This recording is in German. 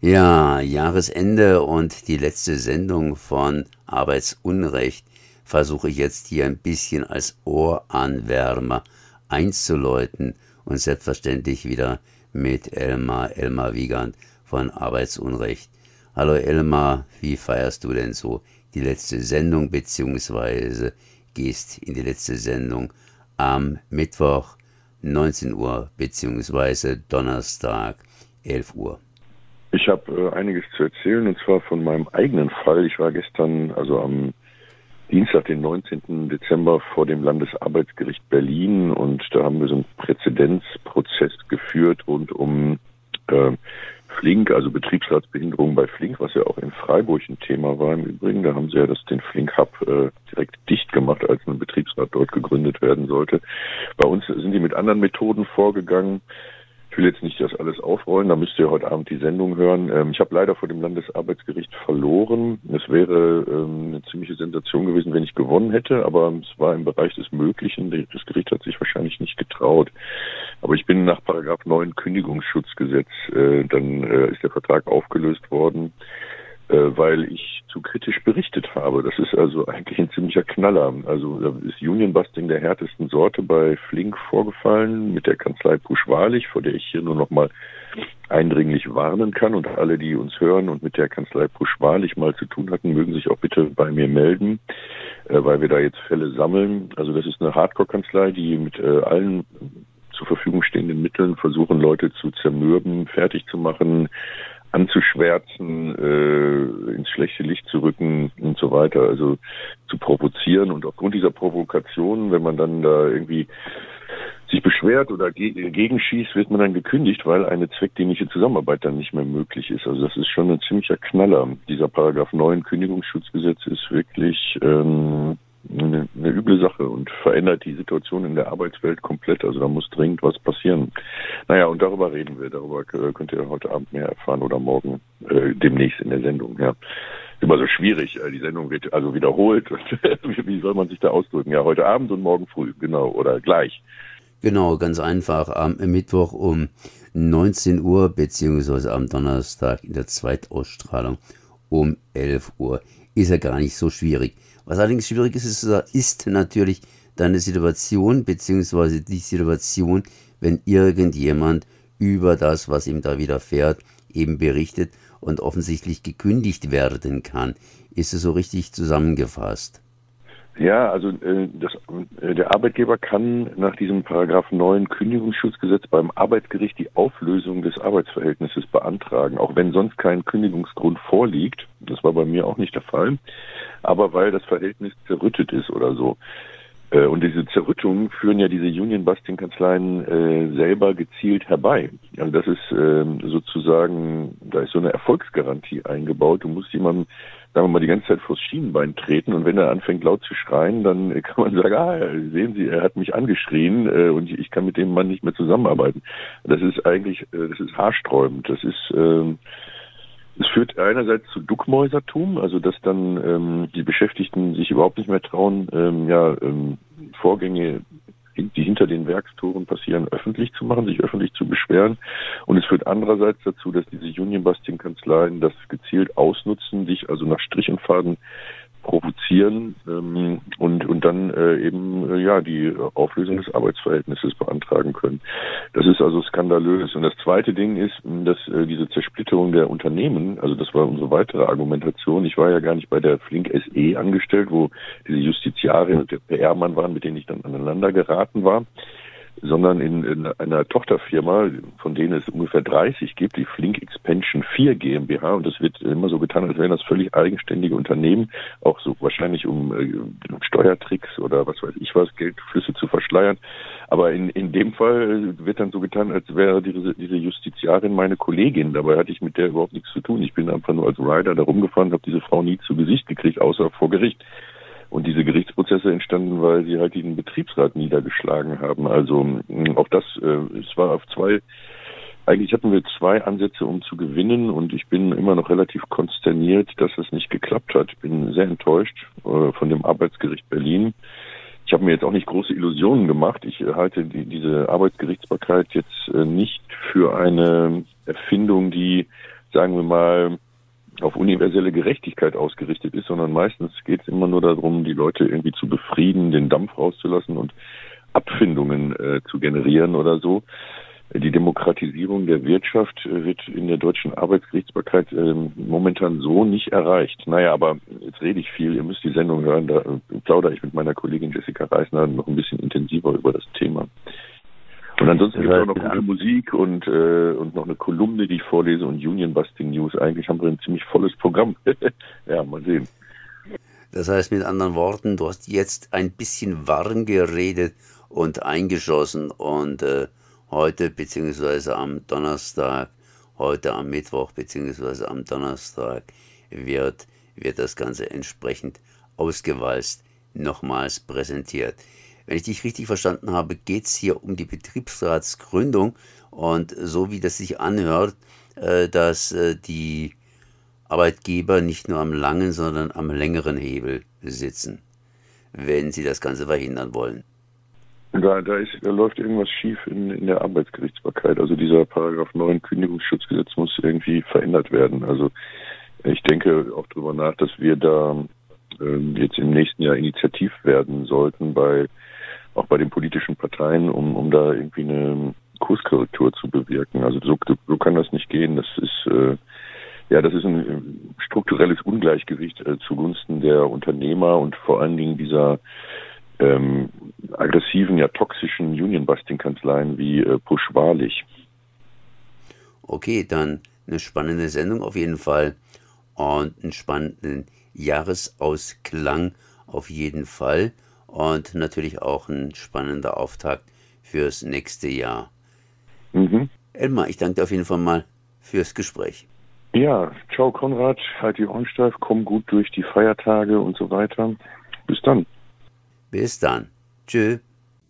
Ja, Jahresende und die letzte Sendung von Arbeitsunrecht versuche ich jetzt hier ein bisschen als Ohranwärmer einzuläuten und selbstverständlich wieder mit Elmar, Elmar Wiegand von Arbeitsunrecht. Hallo Elmar, wie feierst du denn so die letzte Sendung beziehungsweise gehst in die letzte Sendung am Mittwoch 19 Uhr beziehungsweise Donnerstag 11 Uhr? Ich habe äh, einiges zu erzählen und zwar von meinem eigenen Fall. Ich war gestern, also am Dienstag, den 19. Dezember vor dem Landesarbeitsgericht Berlin und da haben wir so einen Präzedenzprozess geführt rund um äh, Flink, also Betriebsratsbehinderung bei Flink, was ja auch in Freiburg ein Thema war im Übrigen. Da haben sie ja das, den Flink Hub äh, direkt dicht gemacht, als ein Betriebsrat dort gegründet werden sollte. Bei uns sind die mit anderen Methoden vorgegangen. Ich will jetzt nicht das alles aufrollen, da müsst ihr heute Abend die Sendung hören. Ähm, ich habe leider vor dem Landesarbeitsgericht verloren. Es wäre ähm, eine ziemliche Sensation gewesen, wenn ich gewonnen hätte, aber es war im Bereich des Möglichen. Das Gericht hat sich wahrscheinlich nicht getraut. Aber ich bin nach Paragraph 9 Kündigungsschutzgesetz, äh, dann äh, ist der Vertrag aufgelöst worden. Äh, weil ich zu kritisch berichtet habe. Das ist also eigentlich ein ziemlicher Knaller. Also da ist Unionbusting der härtesten Sorte bei Flink vorgefallen mit der Kanzlei Puschwalich, vor der ich hier nur noch mal eindringlich warnen kann. Und alle, die uns hören und mit der Kanzlei Puschwalich mal zu tun hatten, mögen sich auch bitte bei mir melden, äh, weil wir da jetzt Fälle sammeln. Also das ist eine Hardcore-Kanzlei, die mit äh, allen zur Verfügung stehenden Mitteln versuchen, Leute zu zermürben, fertig zu machen, anzuschwärzen, äh, schlechte Licht zu rücken und so weiter, also zu provozieren. Und aufgrund dieser Provokation, wenn man dann da irgendwie sich beschwert oder ge gegenschießt, wird man dann gekündigt, weil eine zweckdienliche Zusammenarbeit dann nicht mehr möglich ist. Also das ist schon ein ziemlicher Knaller. Dieser Paragraph 9 Kündigungsschutzgesetz ist wirklich ähm, eine, eine üble Sache und verändert die Situation in der Arbeitswelt komplett. Also da muss dringend was passieren. Naja, und darüber reden wir. Darüber könnt ihr heute Abend mehr erfahren oder morgen äh, demnächst in der Sendung. Ja. Immer so schwierig. Äh, die Sendung wird also wiederholt. Wie soll man sich da ausdrücken? Ja, heute Abend und morgen früh, genau, oder gleich. Genau, ganz einfach. Am Mittwoch um 19 Uhr, beziehungsweise am Donnerstag in der Zweitausstrahlung um 11 Uhr. Ist ja gar nicht so schwierig. Was allerdings schwierig ist, ist, ist natürlich deine Situation, beziehungsweise die Situation, wenn irgendjemand über das, was ihm da widerfährt, eben berichtet und offensichtlich gekündigt werden kann. Ist es so richtig zusammengefasst? Ja, also äh, das, äh, der Arbeitgeber kann nach diesem Paragraph 9 Kündigungsschutzgesetz beim Arbeitsgericht die Auflösung des Arbeitsverhältnisses beantragen, auch wenn sonst kein Kündigungsgrund vorliegt. Das war bei mir auch nicht der Fall, aber weil das Verhältnis zerrüttet ist oder so. Äh, und diese Zerrüttungen führen ja diese Union-Busting-Kanzleien äh, selber gezielt herbei. Also das ist äh, sozusagen, da ist so eine Erfolgsgarantie eingebaut. Du musst jemandem sagen wir mal, die ganze Zeit vors Schienenbein treten und wenn er anfängt laut zu schreien, dann kann man sagen, ah, sehen Sie, er hat mich angeschrien äh, und ich kann mit dem Mann nicht mehr zusammenarbeiten. Das ist eigentlich, äh, das ist haarsträubend. Das ist, äh, es führt einerseits zu Duckmäusertum, also dass dann ähm, die Beschäftigten sich überhaupt nicht mehr trauen, ähm, ja, ähm, Vorgänge die hinter den Werkstoren passieren, öffentlich zu machen, sich öffentlich zu beschweren. Und es führt andererseits dazu, dass diese Union-Busting-Kanzleien das gezielt ausnutzen, sich also nach Strich und Faden provozieren ähm, und und dann äh, eben äh, ja die Auflösung des Arbeitsverhältnisses beantragen können. Das ist also skandalös. Und das zweite Ding ist, dass äh, diese Zersplitterung der Unternehmen, also das war unsere weitere Argumentation. Ich war ja gar nicht bei der Flink SE angestellt, wo diese Justiziarin und der PR-Mann waren, mit denen ich dann aneinander geraten war sondern in, in einer Tochterfirma, von denen es ungefähr 30 gibt, die Flink Expansion 4 GmbH. Und das wird immer so getan, als wären das völlig eigenständige Unternehmen, auch so wahrscheinlich um äh, Steuertricks oder was weiß ich was, Geldflüsse zu verschleiern. Aber in, in dem Fall wird dann so getan, als wäre diese, diese Justiziarin meine Kollegin. Dabei hatte ich mit der überhaupt nichts zu tun. Ich bin einfach nur als Rider da rumgefahren, habe diese Frau nie zu Gesicht gekriegt, außer vor Gericht. Und diese Gerichtsprozesse entstanden, weil sie halt den Betriebsrat niedergeschlagen haben. Also auch das, äh, es war auf zwei, eigentlich hatten wir zwei Ansätze, um zu gewinnen und ich bin immer noch relativ konsterniert, dass es nicht geklappt hat. Ich bin sehr enttäuscht äh, von dem Arbeitsgericht Berlin. Ich habe mir jetzt auch nicht große Illusionen gemacht. Ich halte die, diese Arbeitsgerichtsbarkeit jetzt äh, nicht für eine Erfindung, die sagen wir mal, auf universelle Gerechtigkeit ausgerichtet ist, sondern meistens geht es immer nur darum, die Leute irgendwie zu befrieden, den Dampf rauszulassen und Abfindungen äh, zu generieren oder so. Die Demokratisierung der Wirtschaft äh, wird in der deutschen Arbeitsgerichtsbarkeit äh, momentan so nicht erreicht. Naja, aber jetzt rede ich viel, ihr müsst die Sendung hören, da äh, plaudere ich mit meiner Kollegin Jessica Reisner noch ein bisschen intensiver über das Thema. Und ansonsten gibt es auch noch gute Musik und, äh, und noch eine Kolumne, die ich vorlese und Union Busting News. Eigentlich haben wir ein ziemlich volles Programm. ja, mal sehen. Das heißt mit anderen Worten, du hast jetzt ein bisschen warm geredet und eingeschossen und äh, heute beziehungsweise am Donnerstag, heute am Mittwoch beziehungsweise am Donnerstag wird, wird das Ganze entsprechend ausgewalzt nochmals präsentiert. Wenn ich dich richtig verstanden habe, geht es hier um die Betriebsratsgründung und so wie das sich anhört, äh, dass äh, die Arbeitgeber nicht nur am langen, sondern am längeren Hebel sitzen, wenn sie das Ganze verhindern wollen. Da, da, ist, da läuft irgendwas schief in, in der Arbeitsgerichtsbarkeit. Also dieser Paragraph 9 Kündigungsschutzgesetz muss irgendwie verändert werden. Also ich denke auch darüber nach, dass wir da ähm, jetzt im nächsten Jahr initiativ werden sollten bei auch bei den politischen Parteien, um, um da irgendwie eine Kurskorrektur zu bewirken. Also so, so kann das nicht gehen. Das ist äh, ja, das ist ein strukturelles Ungleichgewicht äh, zugunsten der Unternehmer und vor allen Dingen dieser ähm, aggressiven, ja toxischen Union-Busting-Kanzleien wie äh, Push-Wahrlich. Okay, dann eine spannende Sendung auf jeden Fall und einen spannenden Jahresausklang auf jeden Fall und natürlich auch ein spannender Auftakt fürs nächste Jahr. Mhm. Elmar, ich danke dir auf jeden Fall mal fürs Gespräch. Ja, ciao Konrad, halt die Ohren steif, komm gut durch die Feiertage und so weiter. Bis dann. Bis dann. Tschüss.